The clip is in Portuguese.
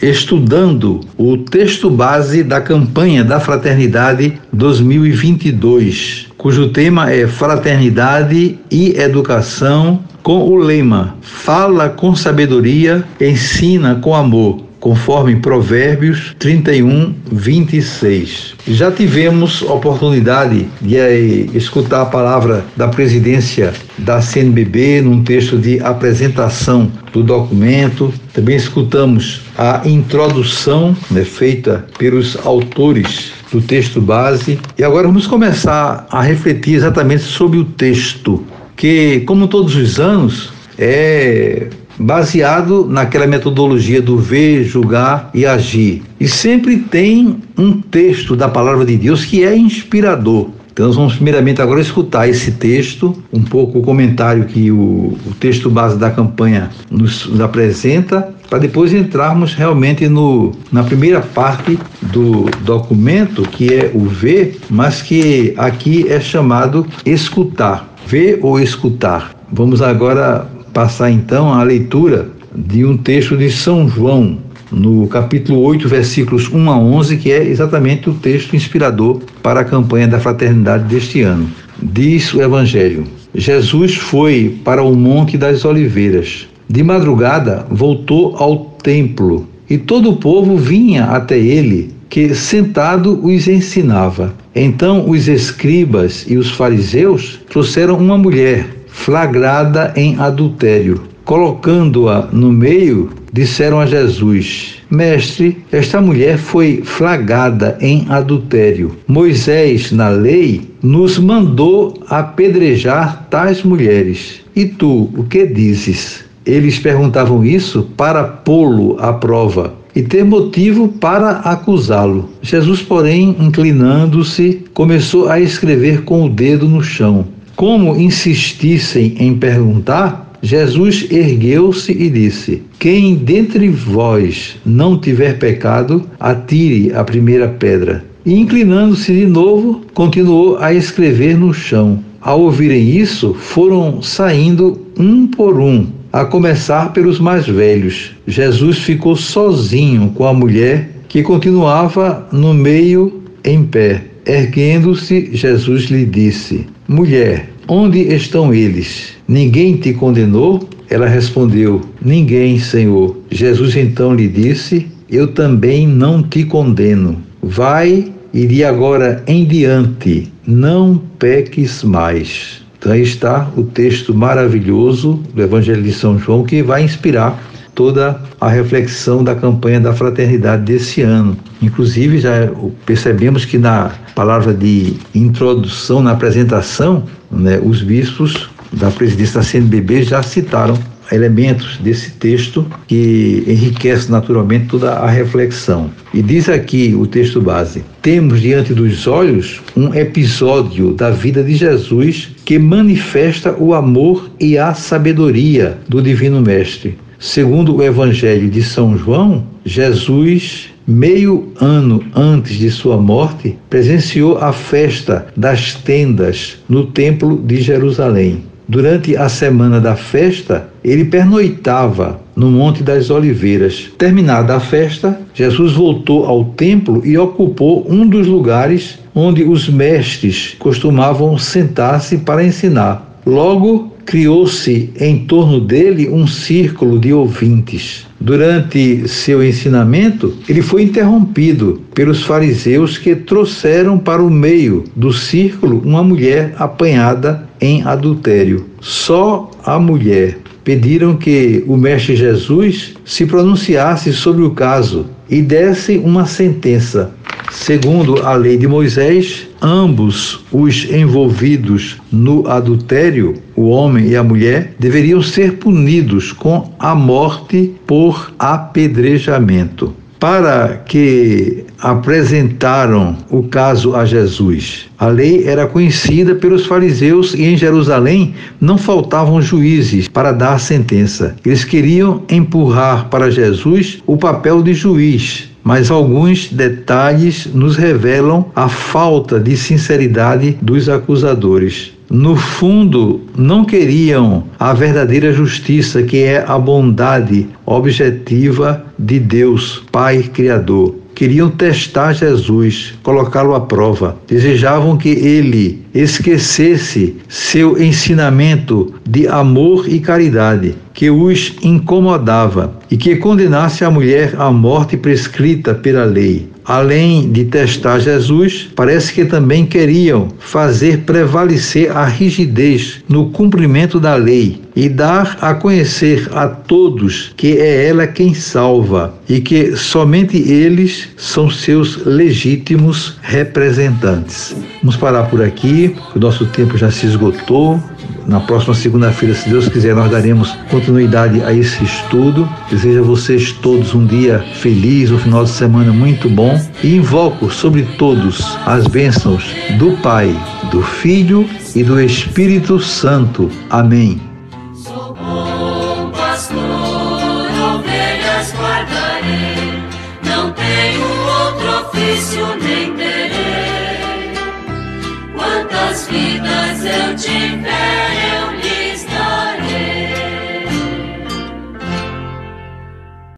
estudando o texto base da campanha da Fraternidade 2022, cujo tema é Fraternidade e Educação, com o lema Fala com sabedoria, ensina com amor conforme Provérbios 31, 26. Já tivemos oportunidade de eh, escutar a palavra da presidência da CNBB num texto de apresentação do documento. Também escutamos a introdução né, feita pelos autores do texto base. E agora vamos começar a refletir exatamente sobre o texto, que, como todos os anos, é baseado naquela metodologia do ver, julgar e agir. E sempre tem um texto da palavra de Deus que é inspirador. Então, nós vamos primeiramente agora escutar esse texto, um pouco o comentário que o, o texto base da campanha nos, nos apresenta, para depois entrarmos realmente no, na primeira parte do documento, que é o ver, mas que aqui é chamado escutar. Ver ou escutar. Vamos agora passar então a leitura de um texto de São João, no capítulo 8, versículos 1 a 11, que é exatamente o texto inspirador para a campanha da fraternidade deste ano. Diz o Evangelho: Jesus foi para o Monte das Oliveiras. De madrugada voltou ao templo e todo o povo vinha até ele, que sentado os ensinava. Então os escribas e os fariseus trouxeram uma mulher flagrada em adultério. Colocando-a no meio, disseram a Jesus: Mestre, esta mulher foi flagrada em adultério. Moisés, na lei, nos mandou apedrejar tais mulheres. E tu, o que dizes? Eles perguntavam isso para pô-lo à prova e ter motivo para acusá-lo. Jesus, porém, inclinando-se, começou a escrever com o dedo no chão. Como insistissem em perguntar, Jesus ergueu-se e disse: Quem dentre vós não tiver pecado, atire a primeira pedra. E inclinando-se de novo, continuou a escrever no chão. Ao ouvirem isso, foram saindo um por um, a começar pelos mais velhos. Jesus ficou sozinho com a mulher que continuava no meio em pé. Erguendo-se, Jesus lhe disse: Mulher, onde estão eles? Ninguém te condenou? Ela respondeu: Ninguém, Senhor. Jesus então lhe disse: Eu também não te condeno. Vai e de agora em diante não peques mais. Então aí está o texto maravilhoso do Evangelho de São João que vai inspirar toda a reflexão da campanha da fraternidade desse ano. Inclusive, já percebemos que na palavra de introdução, na apresentação, né, os bispos da presidência da CNBB já citaram elementos desse texto que enriquece naturalmente toda a reflexão. E diz aqui o texto base: temos diante dos olhos um episódio da vida de Jesus que manifesta o amor e a sabedoria do Divino Mestre. Segundo o Evangelho de São João, Jesus, meio ano antes de sua morte, presenciou a festa das tendas no Templo de Jerusalém. Durante a semana da festa, ele pernoitava no Monte das Oliveiras. Terminada a festa, Jesus voltou ao templo e ocupou um dos lugares onde os mestres costumavam sentar-se para ensinar. Logo, criou-se em torno dele um círculo de ouvintes. Durante seu ensinamento, ele foi interrompido pelos fariseus que trouxeram para o meio do círculo uma mulher apanhada em adultério. Só a mulher pediram que o Mestre Jesus se pronunciasse sobre o caso e desse uma sentença. Segundo a lei de Moisés, ambos os envolvidos no adultério, o homem e a mulher, deveriam ser punidos com a morte por apedrejamento. para que apresentaram o caso a Jesus. A lei era conhecida pelos fariseus e em Jerusalém não faltavam juízes para dar sentença. Eles queriam empurrar para Jesus o papel de juiz, mas alguns detalhes nos revelam a falta de sinceridade dos acusadores no fundo, não queriam a verdadeira justiça, que é a bondade objetiva de Deus, Pai Criador. Queriam testar Jesus, colocá-lo à prova. Desejavam que ele esquecesse seu ensinamento de amor e caridade, que os incomodava e que condenasse a mulher à morte prescrita pela lei além de testar Jesus, parece que também queriam fazer prevalecer a rigidez no cumprimento da lei e dar a conhecer a todos que é ela quem salva e que somente eles são seus legítimos representantes. Vamos parar por aqui, o nosso tempo já se esgotou. Na próxima segunda-feira, se Deus quiser, nós daremos continuidade a esse estudo. Desejo a vocês todos um dia feliz, um final de semana muito bom e invoco sobre todos as bênçãos do Pai, do Filho e do Espírito Santo. Amém. Vidas eu tiver